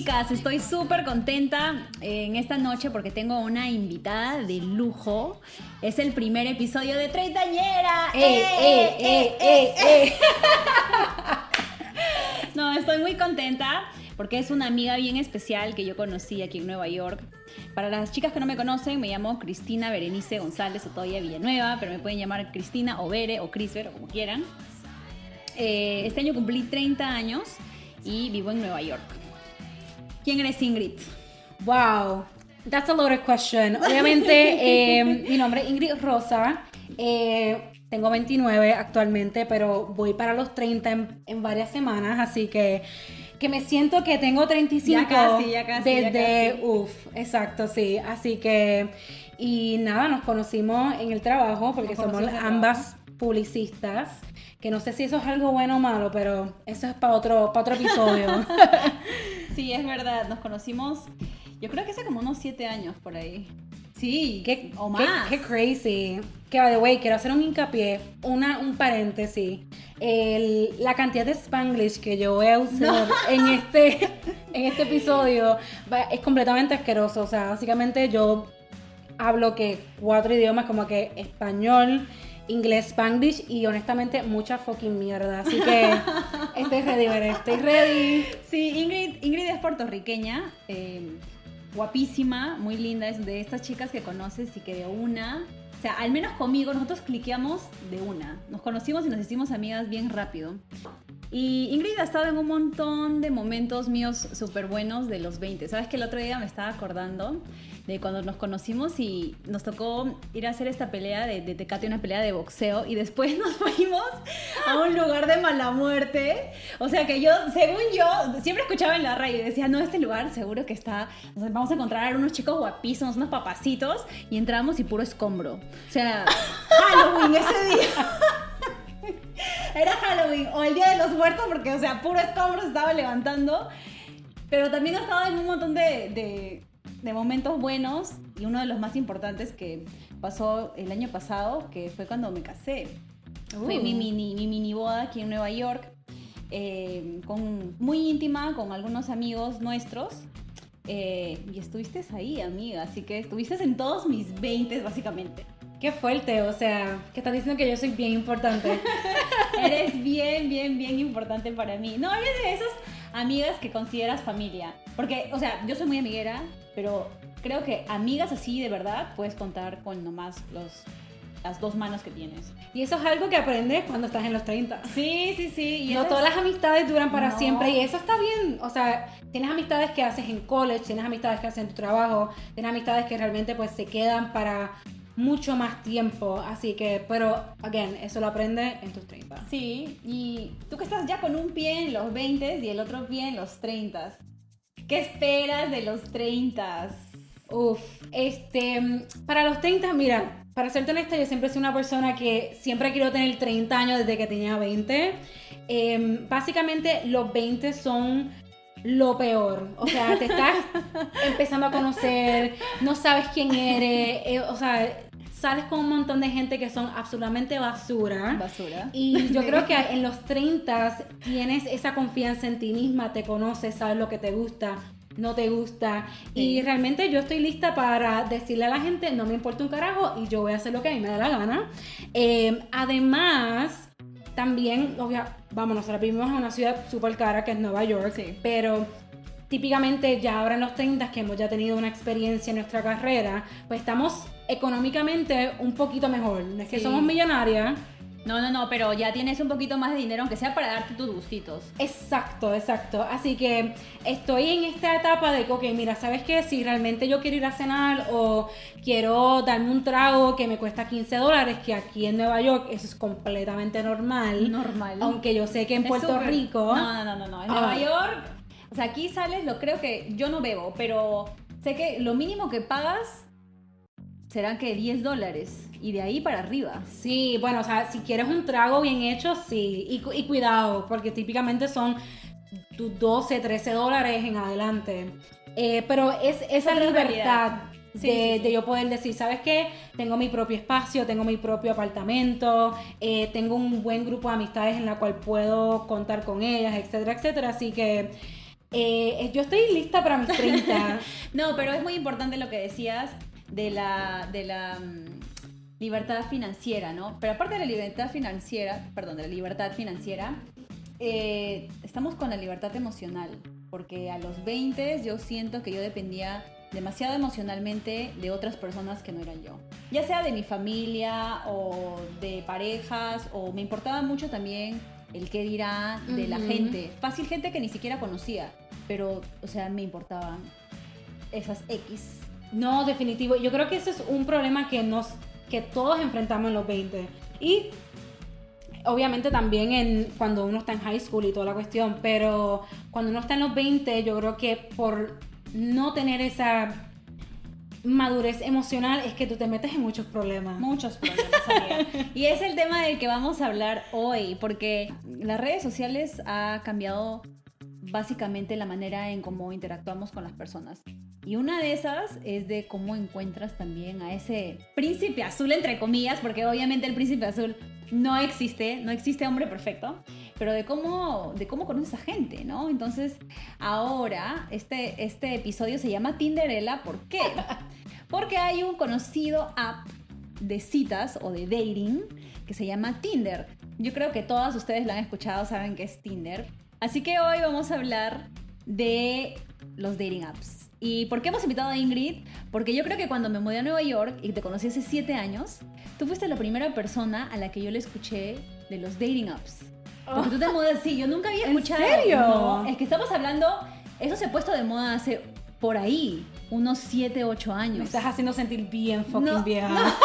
Chicas, estoy súper contenta en esta noche porque tengo una invitada de lujo. Es el primer episodio de Treintañera. ¡Eh, eh, eh, eh, eh! No, estoy muy contenta porque es una amiga bien especial que yo conocí aquí en Nueva York. Para las chicas que no me conocen, me llamo Cristina Berenice González o todavía Villanueva, pero me pueden llamar Cristina o Bere o Crisver o como quieran. Eh, este año cumplí 30 años y vivo en Nueva York. ¿Quién eres Ingrid? Wow, that's a loaded question. Obviamente, eh, mi nombre es Ingrid Rosa. Eh, tengo 29 actualmente, pero voy para los 30 en, en varias semanas, así que que me siento que tengo 35 Ya casi, ya casi, ya desde casi. uf, exacto, sí, así que y nada, nos conocimos en el trabajo porque Nos somos ambas publicistas, que no sé si eso es algo bueno o malo, pero eso es para otro para otro episodio. Sí, es verdad, nos conocimos, yo creo que hace como unos 7 años por ahí. Sí, Qué, o más. Qué, crazy. Que, by the way, quiero hacer un hincapié, una, un paréntesis. El- la cantidad de spanglish que yo voy a usar en, este, en este episodio es completamente asqueroso. O sea, básicamente yo hablo que cuatro idiomas como que español, inglés, spanglish y honestamente mucha fucking mierda. Así que estoy ready, estoy ready. Sí, Ingrid, Ingrid es puertorriqueña, eh, guapísima, muy linda, es de estas chicas que conoces y que de una, o sea, al menos conmigo nosotros cliqueamos de una. Nos conocimos y nos hicimos amigas bien rápido. Y Ingrid ha estado en un montón de momentos míos súper buenos de los 20. Sabes que el otro día me estaba acordando cuando nos conocimos y nos tocó ir a hacer esta pelea de, Tecate, una pelea de boxeo, y después nos fuimos a un lugar de mala muerte. O sea que yo, según yo, siempre escuchaba en la radio y decía, no, este lugar seguro que está, vamos a encontrar unos chicos guapísimos, unos papacitos, y entramos y puro escombro. O sea, Halloween ese día. Era Halloween o el Día de los Muertos porque, o sea, puro escombro se estaba levantando. Pero también ha estado en un montón de- de momentos buenos y uno de los más importantes que pasó el año pasado, que fue cuando me casé. Fue Uh. mi mini, mi mini boda aquí en Nueva York, eh, con, muy íntima, con algunos amigos nuestros. Eh, y estuviste ahí, amiga, así que estuviste en todos mis 20 básicamente. Qué fuerte, o sea, que estás diciendo que yo soy bien importante. Eres bien, bien, bien importante para mí. No, eres de esas amigas que consideras familia. Porque, o sea, yo soy muy amiguera, pero creo que amigas así de verdad puedes contar con nomás los, las dos manos que tienes. Y eso es algo que aprendes cuando estás en los 30. Sí, sí, sí. Y no todas las amistades duran para No. siempre y eso está bien. O sea, tienes amistades que haces en college, tienes amistades que haces en tu trabajo, tienes amistades que realmente pues se quedan para mucho más tiempo. Así que, pero, again, eso lo aprendes en tus 30. Sí, y tú que estás ya con un pie en los 20 y el otro pie en los 30. ¿Qué esperas de los 30? Uf, este, para los 30, mira, para serte honesta, yo siempre soy una persona que siempre quiero tener 30 años desde que tenía 20. Em, básicamente, los 20 son lo peor. O sea, te estás empezando a conocer, no sabes quién eres, eh, o sea, sales con un montón de gente que son absolutamente basura. Basura. Y yo creo que en los 30 tienes esa confianza en ti misma, te conoces, sabes lo que te gusta, no te gusta. Y realmente yo estoy lista para decirle a la gente, no me importa un carajo y yo voy a hacer lo que a mí me da la gana. Eh, además, también, obvia, vamos, nosotros vivimos en una ciudad súper cara que es Nueva York, Sí. pero típicamente ya ahora en los 30 que hemos ya tenido una experiencia en nuestra carrera, pues estamos económicamente un poquito mejor. No es que Sí. somos millonarias. No, no, no, pero ya tienes un poquito más de dinero, aunque sea para darte tus gustitos. Exacto, exacto. Así que estoy en esta etapa de que, ok, mira, ¿sabes qué? Si realmente yo quiero ir a cenar o quiero darme un trago que me cuesta 15 dólares, que aquí en Nueva York eso es completamente normal. Normal. Aunque yo sé que en Es Puerto Rico... No, no, no, no, no. En Ah. Nueva York, o sea, aquí sales, lo creo que yo no bebo, pero sé que lo mínimo que pagas serán que 10 dólares y de ahí para arriba. Sí, bueno, o sea, si quieres un trago bien hecho, sí. Y, y cuidado, porque típicamente son tus 12, 13 dólares en adelante. Eh, pero es esa libertad de, Sí, sí, sí. de yo poder decir, ¿sabes qué? Tengo mi propio espacio, tengo mi propio apartamento, eh, tengo un buen grupo de amistades en la cual puedo contar con ellas, etcétera, etcétera. Así que Eh, yo estoy lista para mis 30. no, pero es muy importante lo que decías de la, de la mm, libertad financiera, ¿no? Pero aparte de la libertad financiera, perdón, de la libertad financiera, eh, estamos con la libertad emocional, porque a los 20 yo siento que yo dependía demasiado emocionalmente de otras personas que no eran yo. Ya sea de mi familia o de parejas, o me importaba mucho también el qué dirá de la gente. Fácil gente que ni siquiera conocía, pero, o sea, me importaban esas X. No, definitivo. Yo creo que ese es un problema que nos que todos enfrentamos en los 20. Y obviamente también en cuando uno está en high school y toda la cuestión, pero cuando uno está en los 20, yo creo que por no tener esa madurez emocional es que tú te metes en muchos problemas. Muchos problemas, y es el tema del que vamos a hablar hoy, porque las redes sociales ha cambiado básicamente la manera en cómo interactuamos con las personas. Y una de esas es de cómo encuentras también a ese príncipe azul, entre comillas, porque obviamente el príncipe azul no existe, no existe hombre perfecto, pero de cómo, de cómo conoces a gente, ¿no? Entonces, ahora este, este episodio se llama Tinderella, ¿por qué? Porque hay un conocido app de citas o de dating que se llama Tinder. Yo creo que todas ustedes lo han escuchado, saben que es Tinder. Así que hoy vamos a hablar de los dating apps. ¿Y por qué hemos invitado a Ingrid? Porque yo creo que cuando me mudé a Nueva York y te conocí hace siete años, tú fuiste la primera persona a la que yo le escuché de los dating apps. Porque tú te mudas así, yo nunca había escuchado. ¿En serio? No, es que estamos hablando, eso se ha puesto de moda hace por ahí, unos 7, 8 años. Me estás haciendo sentir bien fucking vieja.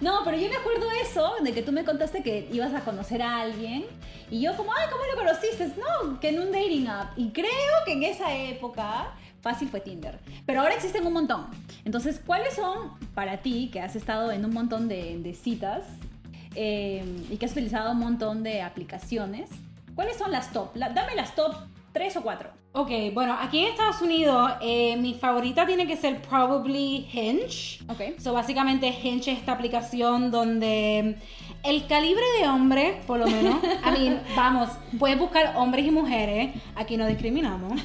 No. pero yo me acuerdo eso, de que tú me contaste que ibas a conocer a alguien y yo como, ay, ¿cómo lo conociste? No, que en un dating app. Y creo que en esa época fácil fue Tinder. Pero ahora existen un montón. Entonces, ¿cuáles son para ti, que has estado en un montón de, citas eh, y que has utilizado un montón de aplicaciones? ¿Cuáles son las top? dame las top ¿Tres o cuatro? Ok, bueno, aquí en Estados Unidos eh, mi favorita tiene que ser probably Hinge. Ok. So, básicamente Hinge es esta aplicación donde el calibre de hombre, por lo menos, a mí, vamos, puedes buscar hombres y mujeres, aquí no discriminamos.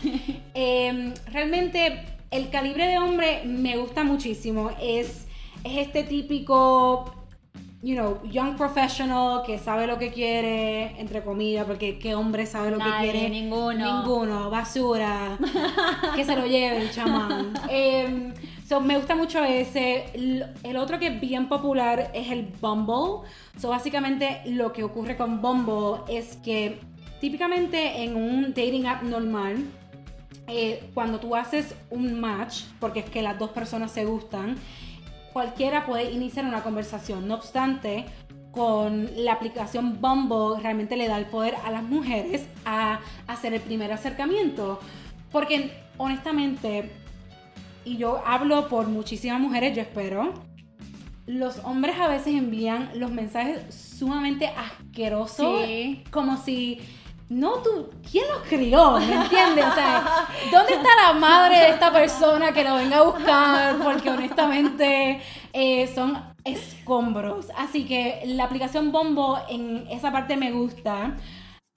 Em, realmente el calibre de hombre me gusta muchísimo. Es, es este típico you know, young professional que sabe lo que quiere, entre comillas, porque qué hombre sabe lo que quiere. Ninguno. Ninguno, basura. que se lo lleve el chamán. Em, me gusta mucho ese. El otro que es bien popular es el Bumble. So, básicamente lo que ocurre con Bumble es que típicamente en un dating app normal, eh, cuando tú haces un match, porque es que las dos personas se gustan, cualquiera puede iniciar una conversación. No obstante, con la aplicación Bumble realmente le da el poder a las mujeres a hacer el primer acercamiento. Porque honestamente, y yo hablo por muchísimas mujeres, yo espero, los hombres a veces envían los mensajes sumamente asquerosos, como si no tú, ¿quién los crió? ¿Me entiendes? O sea, ¿dónde está la madre de esta persona que lo venga a buscar? Porque honestamente eh, son escombros. Así que la aplicación Bombo en esa parte me gusta.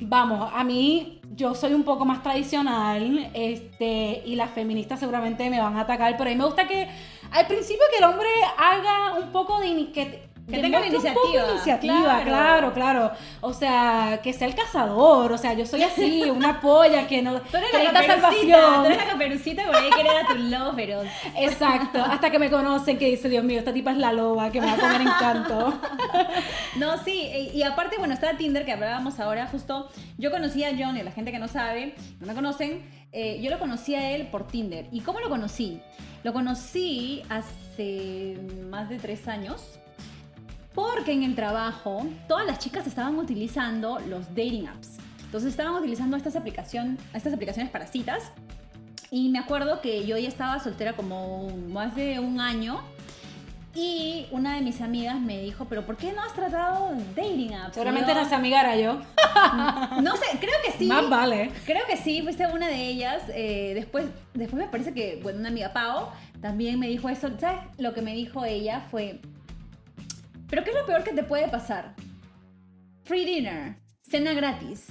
Vamos, a mí yo soy un poco más tradicional este, y las feministas seguramente me van a atacar, pero a mí me gusta que al principio que el hombre haga un poco de... Que, que tenga iniciativa. iniciativa, claro. claro. O sea, que sea el cazador. O sea, yo soy así, una polla que no. Tú eres la caperucita, tú eres la caperucita por ahí que era tu lobo pero Exacto. Hasta que me conocen que dice, Dios mío, esta tipa es la loba que me va a comer encanto. no, sí. Y, aparte, bueno, está Tinder que hablábamos ahora. Justo yo conocí a John y la gente que no sabe, no me conocen. Eh, yo lo conocí a él por Tinder. ¿Y cómo lo conocí? Lo conocí hace más de tres años porque en el trabajo todas las chicas estaban utilizando los dating apps. Entonces estaban utilizando estas, aplicación, estas aplicaciones para citas. Y me acuerdo que yo ya estaba soltera como más de un año. Y una de mis amigas me dijo, pero ¿por qué no has tratado dating apps? Seguramente yo, esa amiga era yo. No sé, creo que sí. Más vale. Creo que sí, fuiste una de ellas. Eh, después, después me parece que, bueno, una amiga Pau también me dijo eso. ¿Sabes? Lo que me dijo ella fue, pero ¿qué es lo peor que te puede pasar? Free dinner, cena gratis.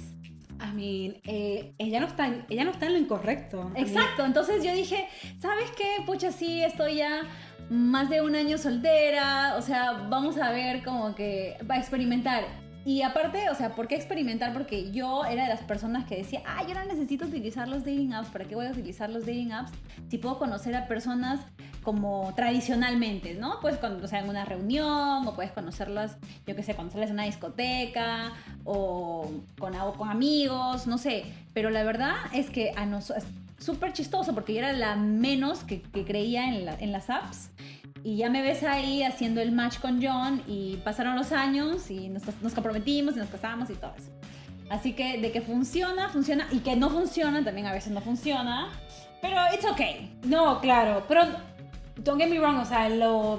I mean, eh, ella, no está en, ella no está en lo incorrecto. Exacto, entonces yo dije, ¿sabes qué? Pucha, sí, estoy ya más de un año soltera, o sea, vamos a ver como que va a experimentar. Y aparte, o sea, ¿por qué experimentar? Porque yo era de las personas que decía, ah, yo no necesito utilizar los dating apps, ¿para qué voy a utilizar los dating apps si puedo conocer a personas como tradicionalmente, ¿no? Puedes conocer en una reunión, o puedes conocerlas, yo qué sé, conocerlas en una discoteca, o con, o amigos, no sé. Pero la verdad es que a nosotros súper chistoso porque yo era la menos que, creía en, la- en las apps. Y ya me ves ahí haciendo el match con John y pasaron los años y nos, nos comprometimos y nos casamos y todo eso. Así que de que funciona, funciona y que no funciona, también a veces no funciona. Pero it's okay. No, claro, pero don't get me wrong, o sea, lo,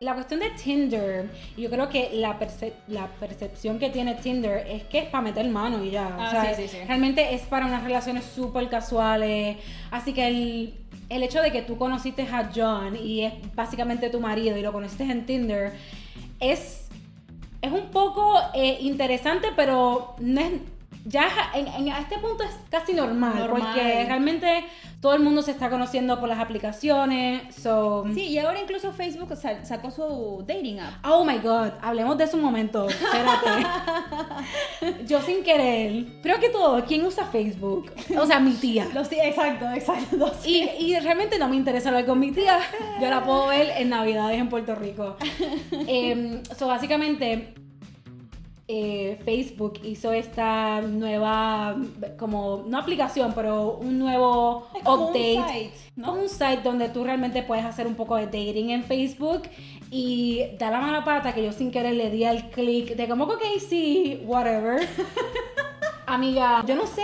la cuestión de Tinder, yo creo que la, perce- la percepción que tiene Tinder es que es para meter mano y ya. Ah, o sea, sí, sí, sí. realmente es para unas relaciones súper casuales. Así que el, el hecho de que tú conociste a John y es básicamente tu marido y lo conociste en Tinder es, es un poco eh, interesante, pero no es. Ya en, en- a este punto es casi normal, Normal. porque realmente todo el mundo se está conociendo por las aplicaciones. So, Sí, y ahora incluso Facebook sa- sacó su dating app. Oh my god, hablemos de eso un momento. Espérate. Yo sin querer. Creo que todo, ¿quién usa Facebook? O sea, mi tía. Los tí- exacto, exacto. los- Y, y realmente no me interesa hablar con mi tía. Yo la puedo ver en Navidades en Puerto Rico. Em, so, básicamente, eh, Facebook hizo esta nueva, como, no aplicación, pero un nuevo Es como un update. site, ¿no? Como un site donde tú realmente puedes hacer un poco de dating en Facebook y da la mala pata que yo sin querer le di al clic de como, ok, sí, whatever. Amiga, yo no sé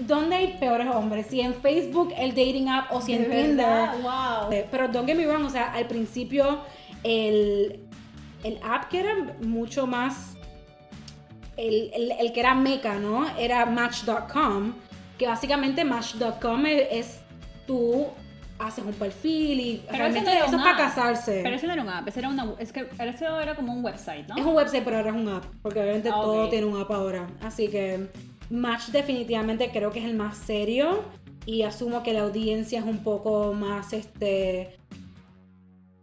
dónde hay peores hombres, si en Facebook, el dating app o si en De Tinder. wow. Eh, Pero don't get me wrong, o sea, al principio el, el app que era mucho más, el, el- el que era meca, ¿no? Era Match.com, que básicamente Match.com es, es tú haces un perfil y Pero realmente no eso es para casarse. Pero eso no era un app, eso era, una, es que eso era como un website, ¿no? Es un website, pero ahora es un app, porque obviamente Ah, todo tiene un app ahora. Así que Match definitivamente creo que es el más serio y asumo que la audiencia es un poco más, este,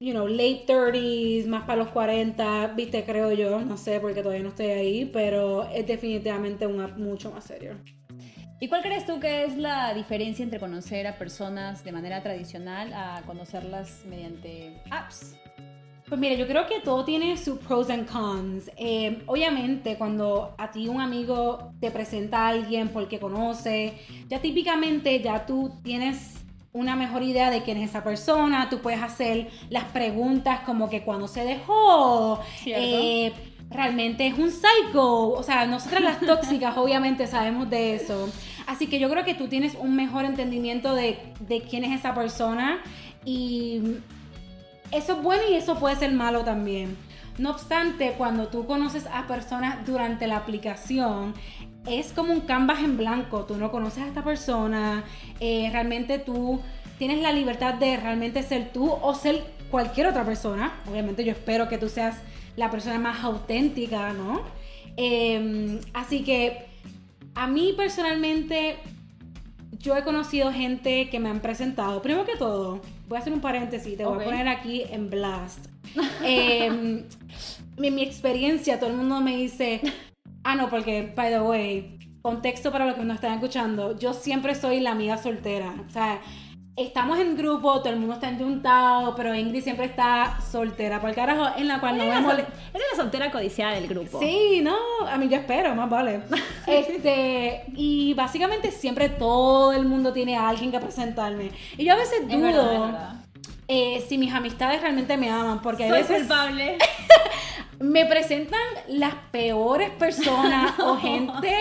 you know, late 30s, más para los 40, viste, creo yo, no sé porque todavía no estoy ahí, pero es definitivamente un app mucho más serio. ¿Y cuál crees tú que es la diferencia entre conocer a personas de manera tradicional a conocerlas mediante apps? Pues mira, yo creo que todo tiene sus pros and cons. Eh, obviamente, cuando a ti un amigo te presenta a alguien porque conoce, ya típicamente ya tú tienes una mejor idea de quién es esa persona, tú puedes hacer las preguntas como que cuando se dejó, eh, realmente es un psycho, o sea, nosotras las tóxicas obviamente sabemos de eso. Así que yo creo que tú tienes un mejor entendimiento de, de quién es esa persona y eso es bueno y eso puede ser malo también. No obstante, cuando tú conoces a personas durante la aplicación, es como un canvas en blanco. Tú no conoces a esta persona, eh, realmente tú tienes la libertad de realmente ser tú o ser cualquier otra persona. Obviamente yo espero que tú seas la persona más auténtica, ¿no? Eh, así que a mí personalmente yo he conocido gente que me han presentado. Primero que todo, voy a hacer un paréntesis, te voy a poner aquí en blast. Eh, mi, mi experiencia, todo el mundo me dice, ah, no, porque, by the way, contexto para los que nos están escuchando, yo siempre soy la amiga soltera. O sea, estamos en grupo, todo el mundo está enjuntado, pero Ingrid siempre está soltera, por el carajo, en la cual no me Eres la, soltera codiciada del grupo. Sí, no, a mí yo espero, más vale. Este, y básicamente siempre todo el mundo tiene a alguien que presentarme. Y yo a veces Es dudo verdad, es verdad. eh, si mis amistades realmente me aman, porque a Soy veces culpable. me presentan las peores personas o gente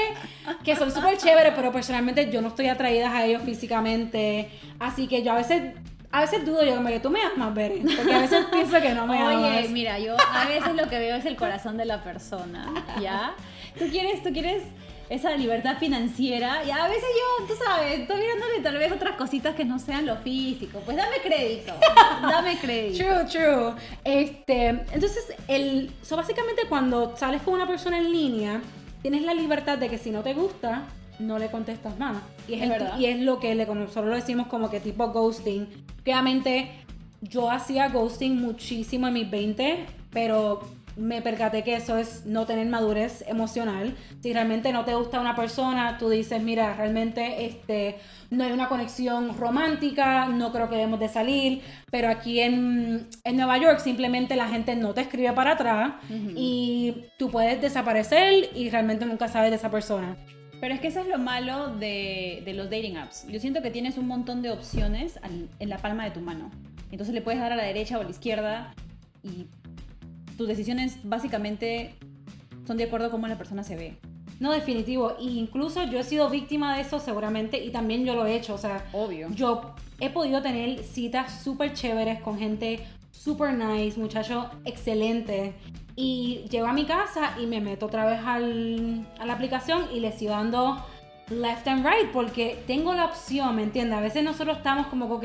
que son súper chéveres, pero personalmente yo no estoy atraída a ellos físicamente. Así que yo a veces, a veces dudo yo como que tú me amas, Bere, porque a veces pienso que no me Oye, amas. mira, yo a veces lo que veo es el corazón de la persona, ¿ya? Tú quieres, tú quieres esa libertad financiera y a veces yo, tú sabes, estoy mirándole tal vez otras cositas que no sean lo físico. Pues dame crédito, dame crédito. True, true. Este, entonces, el, so básicamente cuando sales con una persona en línea, tienes la libertad de que si no te gusta, no le contestas nada. Y es, Es el- verdad. y es lo que le, nosotros lo decimos como que tipo ghosting. Obviamente, yo hacía ghosting muchísimo en mis 20, pero me percaté que eso es no tener madurez emocional. Si realmente no te gusta una persona, tú dices, mira, realmente este, no hay una conexión romántica, no creo que debemos de salir, pero aquí en, en Nueva York simplemente la gente no te escribe para atrás y tú puedes desaparecer y realmente nunca sabes de esa persona. Pero es que eso es lo malo de, de los dating apps. Yo siento que tienes un montón de opciones en la palma de tu mano. Entonces le puedes dar a la derecha o a la izquierda y tus decisiones básicamente son de acuerdo a cómo la persona se ve. No, definitivo. E incluso yo he sido víctima de eso seguramente y también yo lo he hecho. O sea, Obvio. yo he podido tener citas súper chéveres con gente súper nice, muchachos excelentes. Y llego a mi casa y me meto otra vez al- a la aplicación y le sigo dando left and right porque tengo la opción, ¿me entiendes? A veces nosotros estamos como ok,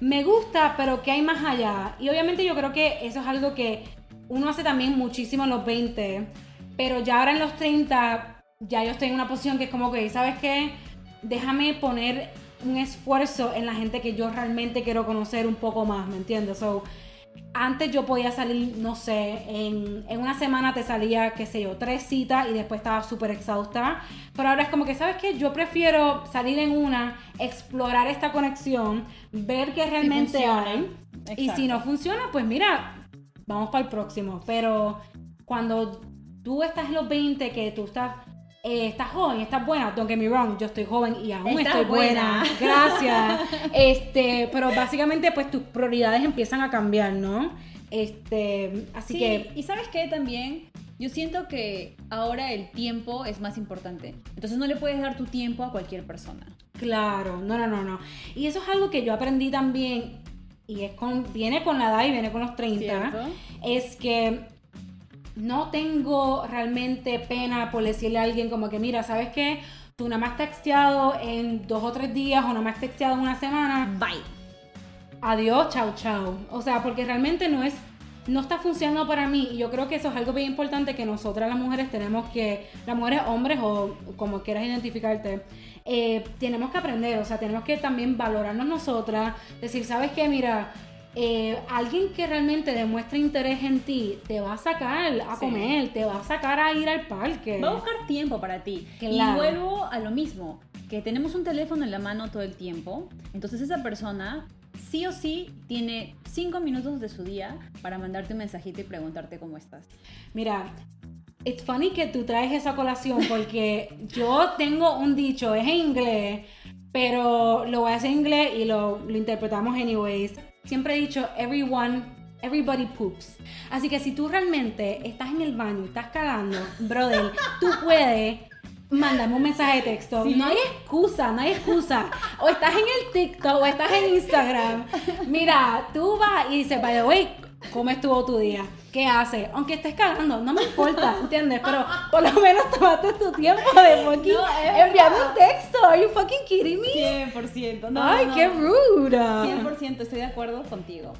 me gusta, pero ¿qué hay más allá? Y obviamente yo creo que eso es algo que uno hace también muchísimo en los 20, pero ya ahora en los 30, ya yo estoy en una posición que es como que, ¿sabes qué? Déjame poner un esfuerzo en la gente que yo realmente quiero conocer un poco más, ¿me entiendes? So, antes yo podía salir, no sé, en, en una semana te salía, qué sé yo, tres citas y después estaba súper exhausta. Pero ahora es como que, ¿sabes qué? Yo prefiero salir en una, explorar esta conexión, ver qué realmente hay. Y si no funciona, pues mira, vamos para el próximo. Pero cuando tú estás en los 20, que tú estás, eh, estás joven, estás buena, don't get me wrong, yo estoy joven y aún Estás estoy buena. buena. Gracias. Este, pero básicamente pues tus prioridades empiezan a cambiar, ¿no? Este, así Sí, que y sabes qué también, yo siento que ahora el tiempo es más importante. Entonces no le puedes dar tu tiempo a cualquier persona. Claro, no, no, no, no. Y eso es algo que yo aprendí también, y es con, viene con la edad y viene con los 30, ¿Cierto? es que no tengo realmente pena por decirle a alguien como que, mira, ¿sabes qué? Tú nada más texteado en dos o tres días o nada más texteado en una semana, Bye. adiós, chao, chao. O sea, porque realmente no es, no está funcionando para mí. Y yo creo que eso es algo bien importante que nosotras las mujeres tenemos que, las mujeres, hombres o como quieras identificarte, eh, tenemos que aprender. O sea, tenemos que también valorarnos nosotras. Decir, ¿sabes qué? Mira, eh, alguien que realmente demuestre interés en ti te va a sacar a Sí. comer, te va a sacar a ir al parque. Va a buscar tiempo para ti. Y vuelvo a lo mismo, que tenemos un teléfono en la mano todo el tiempo. Entonces esa persona sí o sí tiene cinco minutos de su día para mandarte un mensajito y preguntarte cómo estás. Mira, it's funny que tú traes esa colación porque yo tengo un dicho, es en inglés, pero lo voy a hacer en inglés y lo, lo interpretamos anyways. Siempre he dicho, everyone, everybody poops. Así que si tú realmente estás en el baño y estás cagando, brother, tú puedes mandarme un mensaje de texto. Sí. No hay excusa, no hay excusa. O estás en el TikTok o estás en Instagram. Mira, tú vas y dices, by the way, ¿cómo estuvo tu día? ¿Qué haces? Aunque estés cagando, no me importa, ¿entiendes? Pero por lo menos tomaste tu tiempo de fucking No, enviarme un texto. Are you fucking kidding me? 100%. No, Ay, no, qué rude. 100% estoy de acuerdo contigo.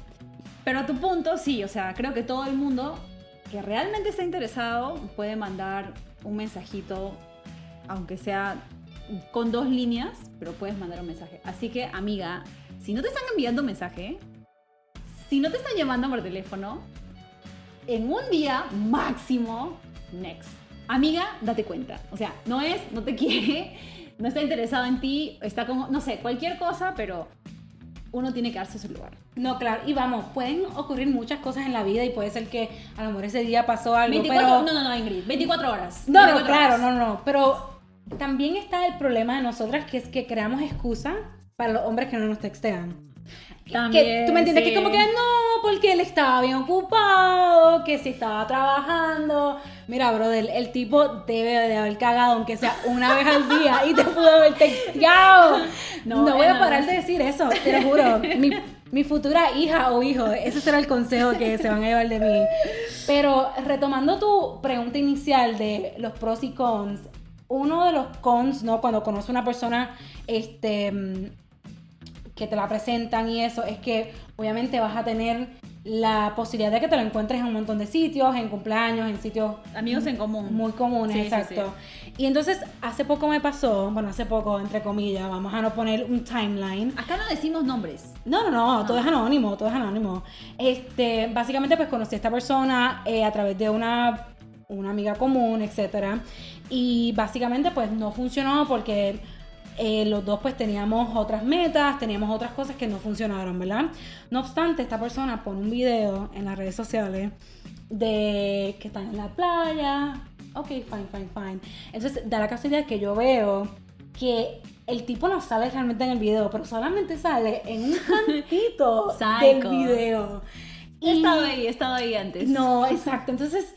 Pero a tu punto, sí, o sea, creo que todo el mundo que realmente está interesado puede mandar un mensajito, aunque sea con dos líneas, pero puedes mandar un mensaje. Así que, amiga, si no te están enviando mensaje, si no te están llamando por teléfono, en un día máximo, next. Amiga, date cuenta. O sea, no es, no te quiere, no está interesado en ti, está como, no sé, cualquier cosa, pero uno tiene que darse su lugar. No, claro, y vamos, pueden ocurrir muchas cosas en la vida y puede ser que a lo mejor ese día pasó algo, 24, pero... no, no, no, Ingrid, 24 horas. No, no, 24 claro, horas. no, no, pero también está el problema de nosotras que es que creamos excusas para los hombres que no nos textean. También, que, ¿Tú me entiendes? sí. Que como que no, porque él estaba bien ocupado, que si estaba trabajando. Mira, brother, el tipo debe de haber cagado, aunque sea una vez al día, y te pudo haber texteado. No, No, voy a parar de decir eso, te lo juro. Mi, mi futura hija o hijo, ese será el consejo que se van a llevar de mí. Pero retomando tu pregunta inicial de los pros y cons, uno de los cons, ¿no? Cuando conoces a una persona, este que te la presentan y eso, es que obviamente vas a tener la posibilidad de que te lo encuentres en un montón de sitios, en cumpleaños, en sitios Amigos en común. muy comunes, Sí, sí, exacto. Y entonces hace poco me pasó, bueno, hace poco, entre comillas, vamos a no poner un timeline. Acá no decimos nombres. No, no, no, todo es anónimo, todo es anónimo. Este, básicamente pues conocí a esta persona eh, a través de una, una amiga común, etcétera. Y básicamente pues no funcionó porque eh, los dos pues teníamos otras metas, teníamos otras cosas que no funcionaron, ¿verdad? No obstante, esta persona pone un video en las redes sociales de que están en la playa. Ok, fine, fine, fine. Entonces da la casualidad que yo veo que el tipo no sale realmente en el video, pero solamente sale en un cantito del video. He estado ahí, he estado ahí antes. No, exacto. Entonces,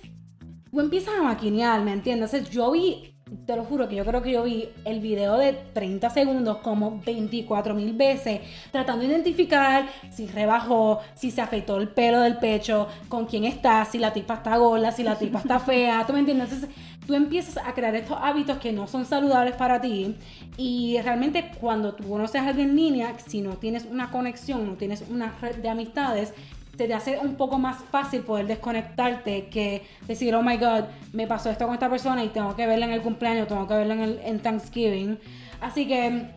tú empiezas a maquinear, ¿me entiendes? Yo vi, te lo juro que yo creo que yo vi el video de 30 segundos como 24 mil veces, tratando de identificar si rebajó, si se afeitó el pelo del pecho, con quién está, si la tipa está gorda, si la tipa está fea, ¿tú me entiendes? Entonces, tú empiezas a crear estos hábitos que no son saludables para ti y realmente cuando tú conoces a alguien en línea, si no tienes una conexión, no tienes una red de amistades, te te hace un poco más fácil poder desconectarte que decir, oh my god, me pasó esto con esta persona y tengo que verla en el cumpleaños, tengo que verla en, el, en Thanksgiving. Así que,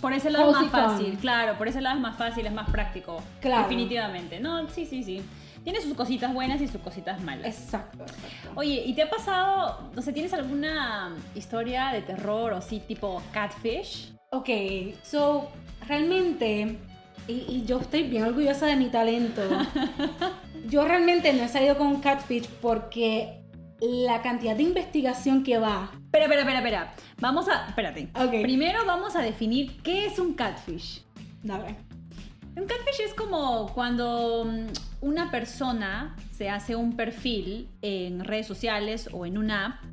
Por ese lado es más fácil, claro, por ese lado es más fácil, es más práctico. Claro. Definitivamente. No, sí, sí, sí. Tiene sus cositas buenas y sus cositas malas. exacto, exacto. Oye, ¿y te ha pasado, no sé, tienes alguna historia de terror o sí, tipo catfish? Ok, so, realmente, y, y yo estoy bien orgullosa de mi talento. yo realmente no he salido con Catfish porque la cantidad de investigación que va. Espera, espera, espera, espera. Vamos a, espérate. Primero vamos a definir qué es un catfish. Dale. Un catfish es como cuando mm, una persona se hace un perfil en redes sociales o en una app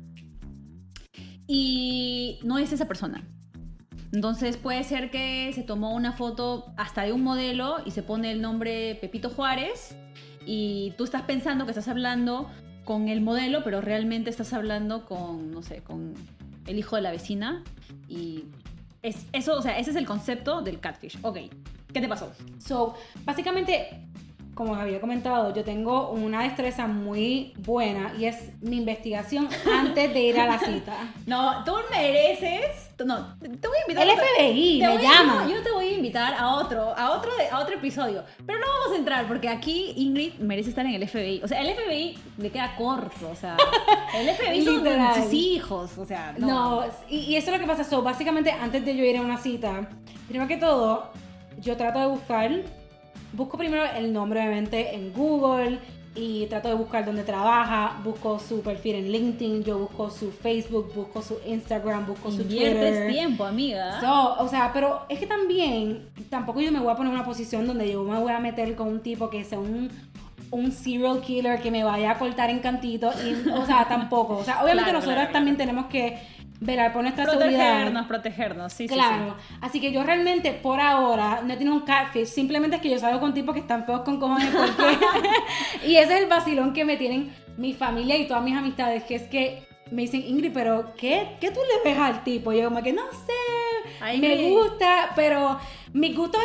y no es esa persona. Entonces puede ser que se tomó una foto hasta de un modelo y se pone el nombre Pepito Juárez y tú estás pensando que estás hablando con el modelo, pero realmente estás hablando con, no sé, con el hijo de la vecina y es, eso, o sea, ese es el concepto del catfish. Ok, ¿qué te pasó? So, básicamente, como había comentado, yo tengo una destreza muy buena y es mi investigación antes de ir a la cita. No, tú mereces. No, te voy a invitar. El a otro- FBI te me a- llama. yo te voy a invitar a otro, a otro, a otro episodio. Pero no vamos a entrar porque aquí Ingrid merece estar en el FBI. O sea, el FBI le queda corto. O sea, el FBI son sus hijos. O sea, no. No, y, y eso es lo que pasa. So, básicamente, antes de yo ir a una cita, primero que todo, yo trato de buscar, busco primero el nombre, obviamente, en Google y trato de buscar dónde trabaja, busco su perfil en LinkedIn, yo busco su Facebook, busco su Instagram, busco su Inviertes Twitter. tiempo, amiga. So, o sea, pero es que también, tampoco yo me voy a poner en una posición donde yo me voy a meter con un tipo que sea un, un serial killer que me vaya a cortar en cantito. Y, o sea, tampoco. O sea, obviamente Claro, nosotros claro, también tenemos que velar por nuestra seguridad. protegernos, protegernos. Sí, sí, Claro, sí. así que yo realmente por ahora no he tenido un catfish, simplemente es que yo salgo con tipos que están feos con cojones porque y ese es el vacilón que me tienen mi familia y todas mis amistades, que es que me dicen, Ingrid, pero ¿qué, qué tú le ves al tipo? Y yo como que no sé, Ay, me Ingrid. gusta, pero mis gustos,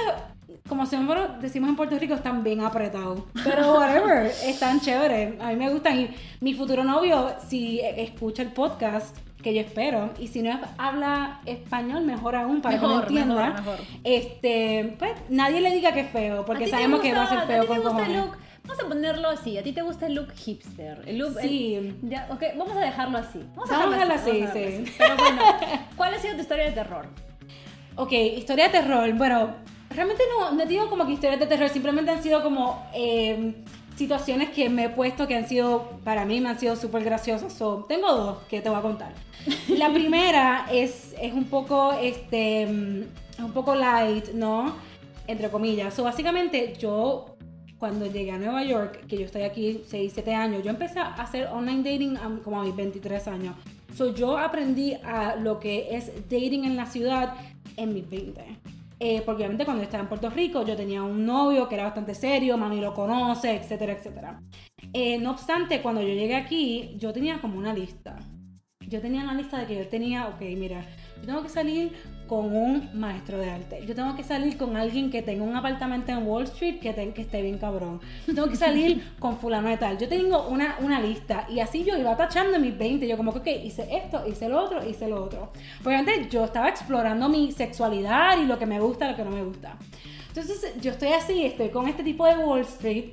como siempre decimos en Puerto Rico, están bien apretados. Pero whatever, están chéveres, a mí me gustan. Y mi futuro novio, si escucha el podcast, que yo espero, y si no habla español, mejor aún, para Mejor, que lo entienda. mejor, mejor. Este, pues nadie le diga que es feo, ¿A porque sabemos que va a ser feo ¿A ti te gusta el look? Vamos a ponerlo así. ¿A ti te gusta el look hipster? El look, Sí. el- ya, ok, vamos a dejarlo así. Vamos a Vamos dejarlo dejarlo así, vamos a dejarlo sí. así. Pero bueno, ¿cuál ha sido tu historia de terror? Ok, historia de terror. Bueno, realmente no, no digo como que historias de terror, simplemente han sido como eh, situaciones que me he puesto que han sido, para mí me han sido súper graciosas. So, tengo dos que te voy a contar. La primera es, es un poco, este, es un poco light, ¿no? Entre comillas. So, básicamente yo, cuando llegué a Nueva York, que yo estoy aquí 6, 7 años, yo empecé a hacer online dating a- como a mis 23 años. So, yo aprendí a lo que es dating en la ciudad en mis 20. Eh, porque obviamente cuando yo estaba en Puerto Rico yo tenía un novio que era bastante serio, mami lo conoce, etcétera, etcétera. Eh, no obstante, cuando yo llegué aquí, yo tenía como una lista yo tenía una lista de que yo tenía, ok, mira, yo tengo que salir con un maestro de arte. Yo tengo que salir con alguien que tenga un apartamento en Wall Street que, que esté bien cabrón. Yo tengo que salir con fulano de tal. Yo tengo una, una lista y así yo iba tachando mis 20. Yo como que, ok, hice esto, hice lo otro, hice lo otro. Porque antes yo estaba explorando mi sexualidad y lo que me gusta, lo que no me gusta. Entonces yo estoy así, estoy con este tipo de Wall Street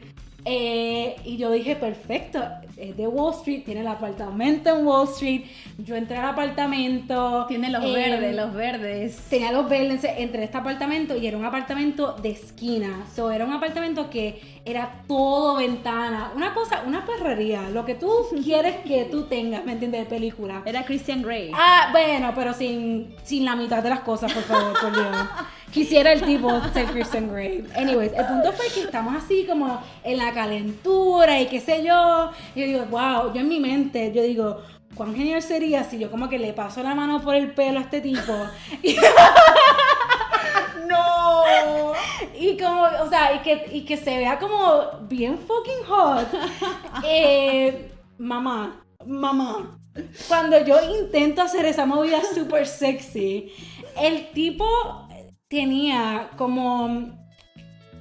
eh, y yo dije, perfecto, es de Wall Street, tiene el apartamento en Wall Street. Yo entré al apartamento. Tiene los eh, verdes, los verdes. Tenía los verdes, entré a este apartamento y era un apartamento de esquina. So, era un apartamento que era todo ventana. Una cosa, una perrería. Lo que tú quieres que tú tengas, ¿me entiendes? De película. Era Christian Grey. Ah, bueno, pero sin, sin la mitad de las cosas, por favor, por Dios. Quisiera el tipo ser Christian Grey. Anyways, el punto fue que estamos así como en la calentura y qué sé yo. Y yo digo, wow, yo en mi mente, yo digo, cuán genial sería si yo como que le paso la mano por el pelo a este tipo. Y, ¡No! y como, o sea, y que, y que se vea como bien fucking hot. Eh, mamá, mamá. Cuando yo intento hacer esa movida super sexy, el tipo tenía como.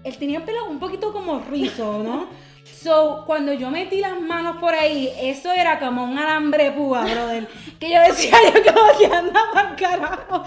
Él tenía pelo un poquito como rizo, ¿no? So, cuando yo metí las manos por ahí, eso era como un alambre púa, brother. Que yo decía, yo como que anda para carajo.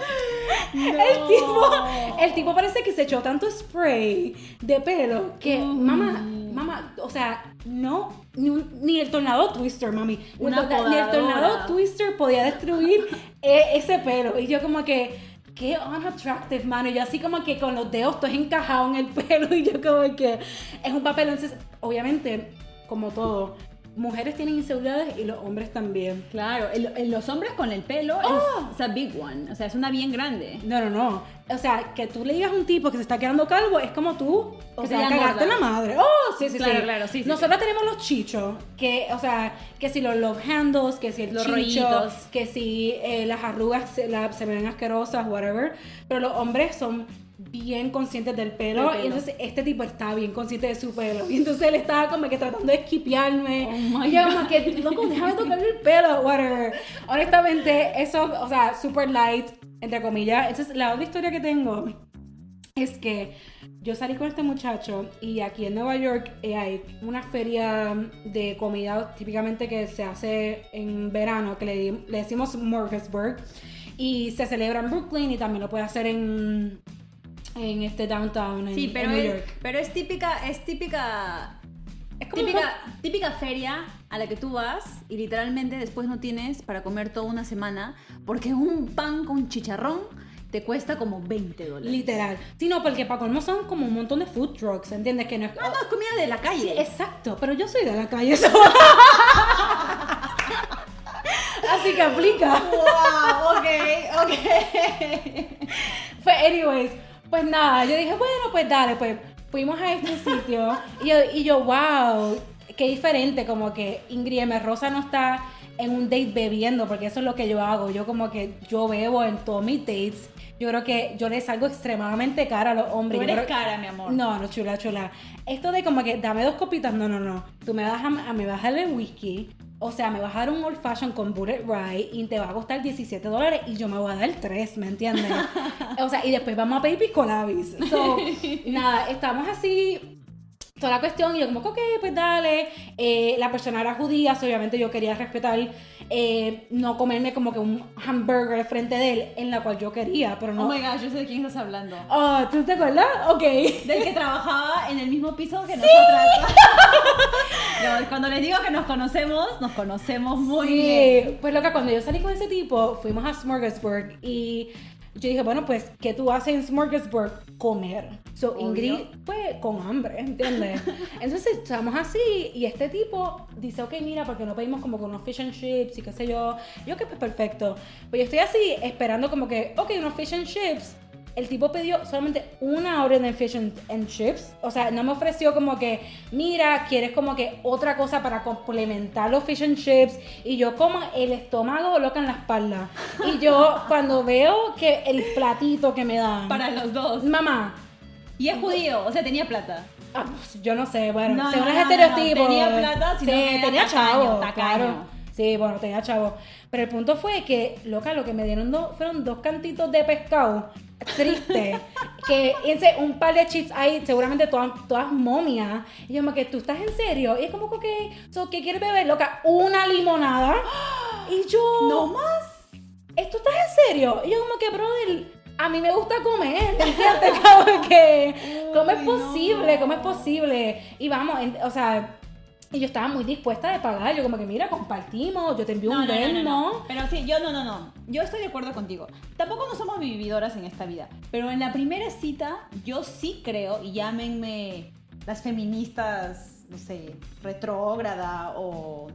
El tipo, el tipo parece que se echó tanto spray de pelo que, mamá, mamá, o sea, no, ni, un- ni el tornado twister, mami. Ni el Una torna- ni el tornado twister podía destruir e- ese pelo. Y yo como que, qué unattractive, mano. Y yo así como que con los dedos todo encajado en el pelo. Y yo como que es un papel. Entonces, obviamente, como todo, mujeres tienen inseguridades y los hombres también. Claro, el- el- los hombres con el pelo ¡Oh! es, a big one. O sea, es una bien grande. No, no, no. O sea, que tú le digas a un tipo que se está quedando calvo es como tú, o Que sea, te cagarte en la madre. Oh, sí, sí, Claro, sí. claro, sí, sí, Nosotros tenemos los chichos, que, o sea, que si los love handles, que si el Los chicho, rollitos. que si eh, las arrugas se, la- se ven asquerosas, whatever. Pero los hombres son bien conscientes del pelo, y entonces este tipo está bien consciente de su pelo y entonces él estaba como que tratando de esquipearme. Oh y yo como que loco déjame tocarle el pelo whatever honestamente eso o sea super light entre comillas. Entonces la otra historia que tengo es que yo salí con este muchacho y aquí en Nueva York eh, hay una feria de comida típicamente que se hace en verano, que le, le decimos Morgesburg, y se celebra en Brooklyn y también lo puede hacer en, en este downtown en, Sí, pero en New es, York. pero es típica, es típica, Es como típica, típica feria a la que tú vas y literalmente después no tienes para comer toda una semana porque un pan con chicharrón te cuesta como 20 dólares. literal. Sí, no, porque para colmo son como un montón de food trucks, ¿entiendes? Que no es... Ah, no, es comida de la Sí, calle. exacto, pero yo soy de la calle. so- Así que aplica. Wow, ok, ok. Pues, anyways, pues nada, yo dije, bueno, pues dale, pues fuimos a este sitio y yo, y yo wow, qué diferente, como que Ingrid M. Rosa no está en un date bebiendo, porque eso es lo que yo hago, yo como que yo bebo en todos mis dates, yo creo que yo le salgo extremadamente cara a los hombres. Tú eres creo- cara, mi amor. No, no, chula, chula. Esto de como que dame dos copitas, no, no, no. Tú me vas a, a- me vas a el whisky, o sea, me vas a dar un old fashion con bullet rye y te va a costar 17 dólares y yo me voy a dar 3, ¿me entiendes? o sea, y después vamos a pedir pisco labis. So, nada, estamos así toda la cuestión y yo como que, ok, pues dale. Eh, la persona era judía, so obviamente yo quería respetar, eh, no comerme como que un hamburger al frente de él, en la cual yo quería, pero no. Oh my gosh, yo sé de quién estás hablando. Oh, ¿tú te acuerdas? Ok. Del que trabajaba en el mismo piso que nosotras. No, cuando les digo que nos conocemos, nos conocemos muy bien. Sí, pues loca, cuando yo salí con ese tipo, fuimos a Smorgasburg y yo dije, bueno, pues, ¿qué tú haces en Smorgasburg? Comer. So, Obvio. Ingrid, pues, con hambre, ¿entiendes? Entonces, estamos así y este tipo dice, ok, mira, porque no pedimos como que unos fish and chips y qué sé yo. Yo, que pues, perfecto. Pues yo estoy así, esperando como que, ok, unos fish and chips. El tipo pidió solamente una orden de fish and, and chips. O sea, no me ofreció como que, mira, quieres como que otra cosa para complementar los fish and chips. Y yo como el estómago loca en la espalda. Y yo cuando veo que el platito que me dan... Para los dos. Mamá, Y es judío, o sea, tenía plata. ah, pues, yo no sé, bueno, No, según no, los no, estereotipos. tenía plata, sino sí, que tenía tacaño, chavo, tacaño. claro. Sí, bueno, tenía chavo. Pero el punto fue que, loca, lo que me dieron do- fueron dos cantitos de pescado. Triste. que hice un par de chips ahí, seguramente todas, todas momias. Y yo me que, ¿tú estás en serio? Y es como que, so, ¿qué quieres beber, loca? Una limonada. Y yo... No más. ¿esto estás en serio? Y yo como que, brother, a mí me gusta comer, ¿entiendes? Como que, ¿cómo es posible? ¿Cómo es posible? Y vamos, en- o sea, y yo estaba muy dispuesta de pagar, yo como que, mira, compartimos, yo te envío un verno. Pero sí, yo no, no, no. Yo estoy de acuerdo contigo. Tampoco no somos vividoras en esta vida. Pero en la primera cita, yo sí creo, y llámenme las feministas, no sé, retrógrada o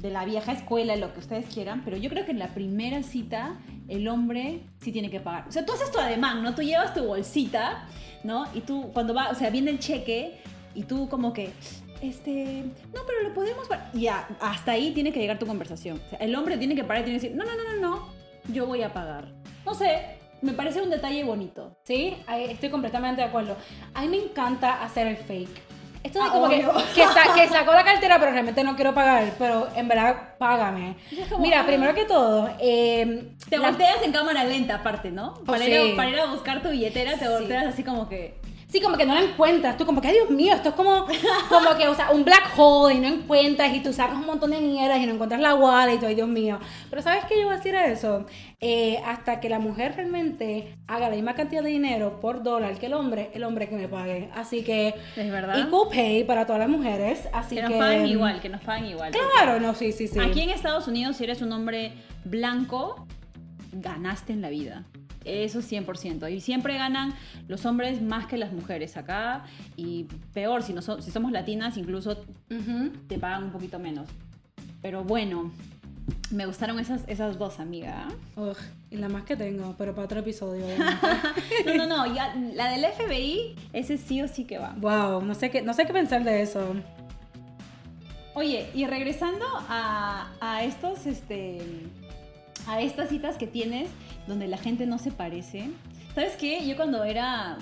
de la vieja escuela, lo que ustedes quieran, pero yo creo que en la primera cita el hombre sí tiene que pagar. O sea, tú haces tu ademán, ¿no? Tú llevas tu bolsita, ¿no? Y tú cuando va, o sea, viene el cheque y tú como que, este, no, pero lo podemos. Y Ya, hasta ahí tiene que llegar tu conversación. O sea, el hombre tiene que parar y tiene que decir, no, no, no, no, no, yo voy a pagar. No sé, me parece un detalle bonito. Sí, estoy completamente de acuerdo. A mí me encanta hacer el fake. Esto de Ah, como que, obvio. que, sa- que sacó la cartera, pero realmente no quiero pagar, pero en verdad, págame. Como, Mira, ah. primero que todo, eh, Te volteas en cámara lenta aparte, ¿no? Para, ir, sí. a, para ir a buscar tu billetera te Sí. volteas así como que... Sí, como que no la encuentras. Tú como que, Dios mío, esto es como, como que, o sea, un black hole y no encuentras y tú sacas un montón de mierdas y no encuentras la wallet y tú, ay Dios mío. Pero ¿sabes qué yo voy a decir a eso? Eh, hasta que la mujer realmente haga la misma cantidad de dinero por dólar que el hombre, el hombre que me pague. Así que, Es verdad. equal pay para todas las mujeres. Así que que... nos paguen igual, que nos paguen igual. Claro, no, sí, sí, sí. Aquí en Estados Unidos, si eres un hombre blanco, ganaste en la vida. Eso 100%. Y siempre ganan los hombres más que las mujeres acá. Y peor, si, no so- si somos latinas, incluso te pagan un poquito menos. Pero bueno, me gustaron esas, esas dos, amiga. Ugh, y la más que tengo, pero para otro episodio. No, no, no. Ya, la del FBI, ese sí o sí que va. wow, no sé qué, no sé qué pensar de eso. Oye, y regresando a, a estos, este, a estas citas que tienes donde la gente no se parece. ¿Sabes qué? Yo cuando era,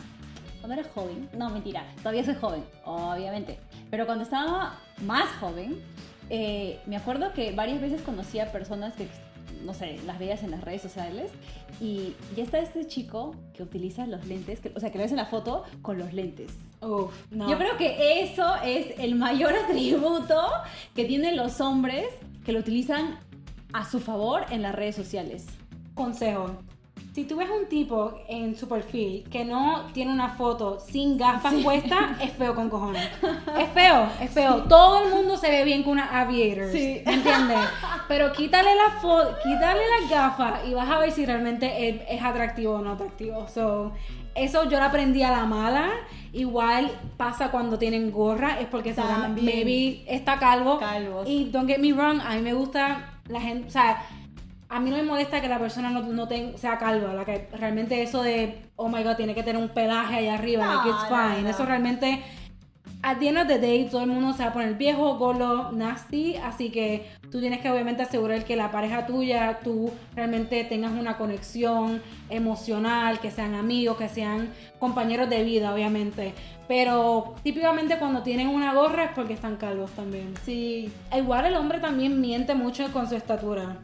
cuando era joven, no mentira, todavía soy joven, obviamente, pero cuando estaba más joven, eh, me acuerdo que varias veces conocía personas que, no sé, las veías en las redes sociales y ya está este chico que utiliza los lentes, que- o sea, que lo ves en la foto con los lentes. Uf, no. Yo creo que eso es el mayor atributo que tienen los hombres que lo utilizan a su favor en las redes sociales. Consejo. Si tú ves un tipo en su perfil que no tiene una foto sin gafas puestas, es feo con cojones. Es feo, es feo. Todo el mundo se ve bien con una aviators. Sí. ¿Me entiendes? Pero quítale la foto, quítale las gafas y vas a ver si realmente es, es atractivo o no atractivo. So, eso yo lo aprendí a la mala. Igual pasa cuando tienen gorra, es porque También. maybe está calvo. Calvos. Y don't get me wrong, a mí me gusta la gente, o sea, a mí no me molesta que la persona no, no ten- sea calva, la que realmente eso de, oh my god, tiene que tener un pelaje allá arriba, No, like it's fine. no. Eso realmente, at the end of the day, todo el mundo se va a poner viejo, golo, nasty, así que tú tienes que obviamente asegurar que la pareja tuya, tú realmente tengas una conexión emocional, que sean amigos, que sean compañeros de vida, obviamente. Pero típicamente cuando tienen una gorra es porque están calvos también. Sí. Igual el hombre también miente mucho con su estatura.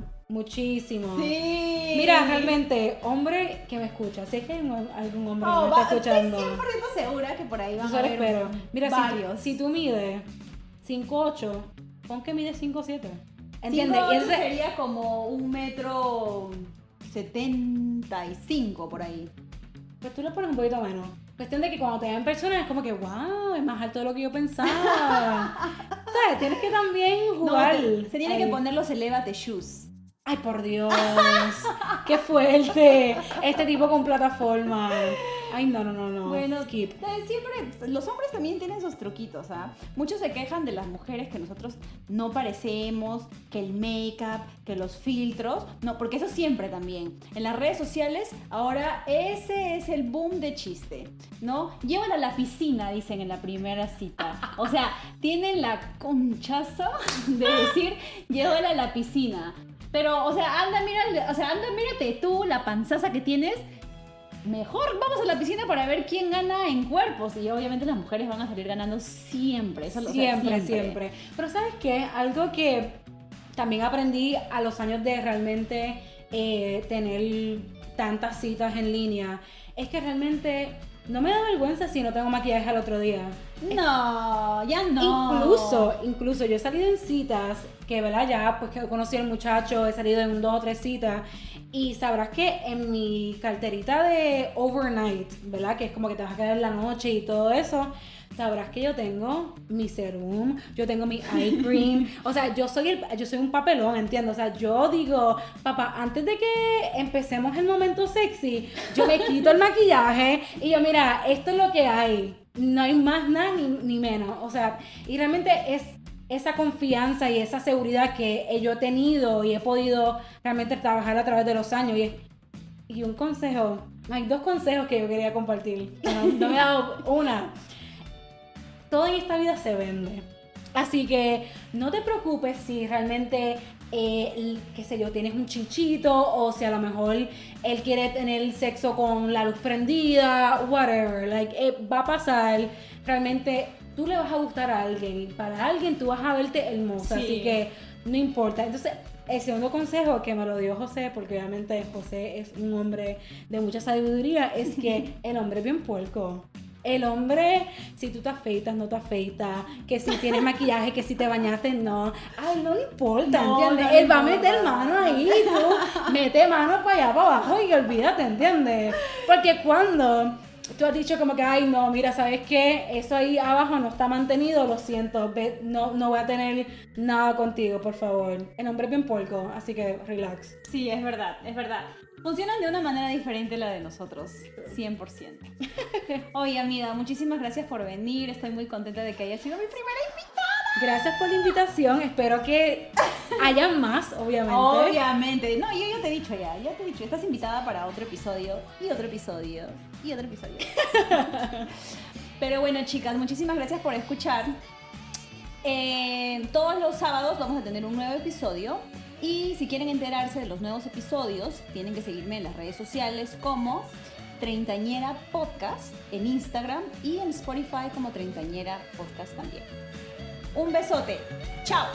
Muchísimo. Sí. Mira, realmente, hombre que me escucha, sé que hay algún hombre Oh, que me va- está escuchando. Estoy 100% segura que por ahí Yo van a solo haber espero. Mira, si, varios. si tú mides 5'8, pon que mides 5'7. ¿Entiendes? Cinco Y ocho ese- sería como un metro 75 por ahí. Pues tú le pones un poquito menos. Cuestión de que cuando te ven en persona es como que, wow, es más alto de lo que yo pensaba. ¿Sabes? Tienes que también No, jugar. te- se tiene ahí. que poner los elevate shoes. Ay, por Dios. Qué fuerte. Este tipo con plataforma. Ay, no, no, no, no. Bueno, skip. siempre, los hombres también tienen sus truquitos, ¿ah? Muchos se quejan de las mujeres que nosotros no parecemos, que el make-up, que los filtros, no, porque eso siempre también. En las redes sociales, ahora ese es el boom de chiste, ¿no? Llévala a la piscina, dicen en la primera cita. O sea, tienen la conchazo de decir, llévala a la piscina. Pero, o sea, anda, mira, o sea, anda, mírate tú, la panzaza que tienes, mejor vamos a la piscina para ver quién gana en cuerpos. Y obviamente las mujeres van a salir ganando siempre. Eso lo sea, Siempre, siempre, Pero ¿sabes qué? Algo que también aprendí a los años de realmente eh, tener tantas citas en línea, es que realmente no me da vergüenza si no tengo maquillaje al otro día. No, ya no. Incluso, incluso yo he salido en citas que, ¿verdad? Ya, pues que conocí al muchacho, he salido en dos o tres citas. Y sabrás que en mi carterita de overnight, ¿verdad? Que es como que te vas a quedar en la noche y todo eso. Sabrás que yo tengo mi serum, yo tengo mi eye cream. O sea, yo soy, el, yo soy un papelón, ¿entiendes? O sea, yo digo, papá, antes de que empecemos el momento sexy, yo me quito el maquillaje y yo, mira, esto es lo que hay. No hay más nada ni, ni menos. O sea, y realmente es esa confianza y esa seguridad que yo he tenido y he podido realmente trabajar a través de los años. Y, y un consejo, hay dos consejos que yo quería compartir. No, no me he dado una. Todo en esta vida se vende. Así que no te preocupes si realmente, eh, qué sé yo, tienes un chinchito o si a lo mejor él quiere tener sexo con la luz prendida, whatever. Like, eh, va a pasar. Realmente tú le vas a gustar a alguien para alguien tú vas a verte hermosa, así que no importa. Entonces, el segundo consejo que me lo dio José, porque obviamente José es un hombre de mucha sabiduría, es que el hombre es bien puerco. El hombre, si tú te afeitas, no te afeitas, que si tienes maquillaje, que si te bañaste, no. Ay, no le importa, ¿entiendes? Él va a meter mano ahí, tú mete mano para allá, para abajo y olvídate, ¿entiendes? Porque cuando tú has dicho como que, ay, no, mira, ¿sabes qué? Eso ahí abajo no está mantenido, lo siento, no, no voy a tener nada contigo, por favor. El hombre es bien puerco, así que relax. Sí, es verdad, es verdad. Funcionan de una manera diferente la de nosotros, 100%. Oye, amiga, muchísimas gracias por venir. Estoy muy contenta de que haya sido mi primera invitada. Gracias por la invitación. Espero que haya más, obviamente. Obviamente. No, yo ya te he dicho ya, ya te he dicho. Estás invitada para otro episodio y otro episodio y otro episodio. Pero bueno, chicas, muchísimas gracias por escuchar. Eh, todos los sábados vamos a tener un nuevo episodio. Y si quieren enterarse de los nuevos episodios, tienen que seguirme en las redes sociales como Treintañera Podcast en Instagram y en Spotify como Treintañera Podcast también. Un besote. Chao.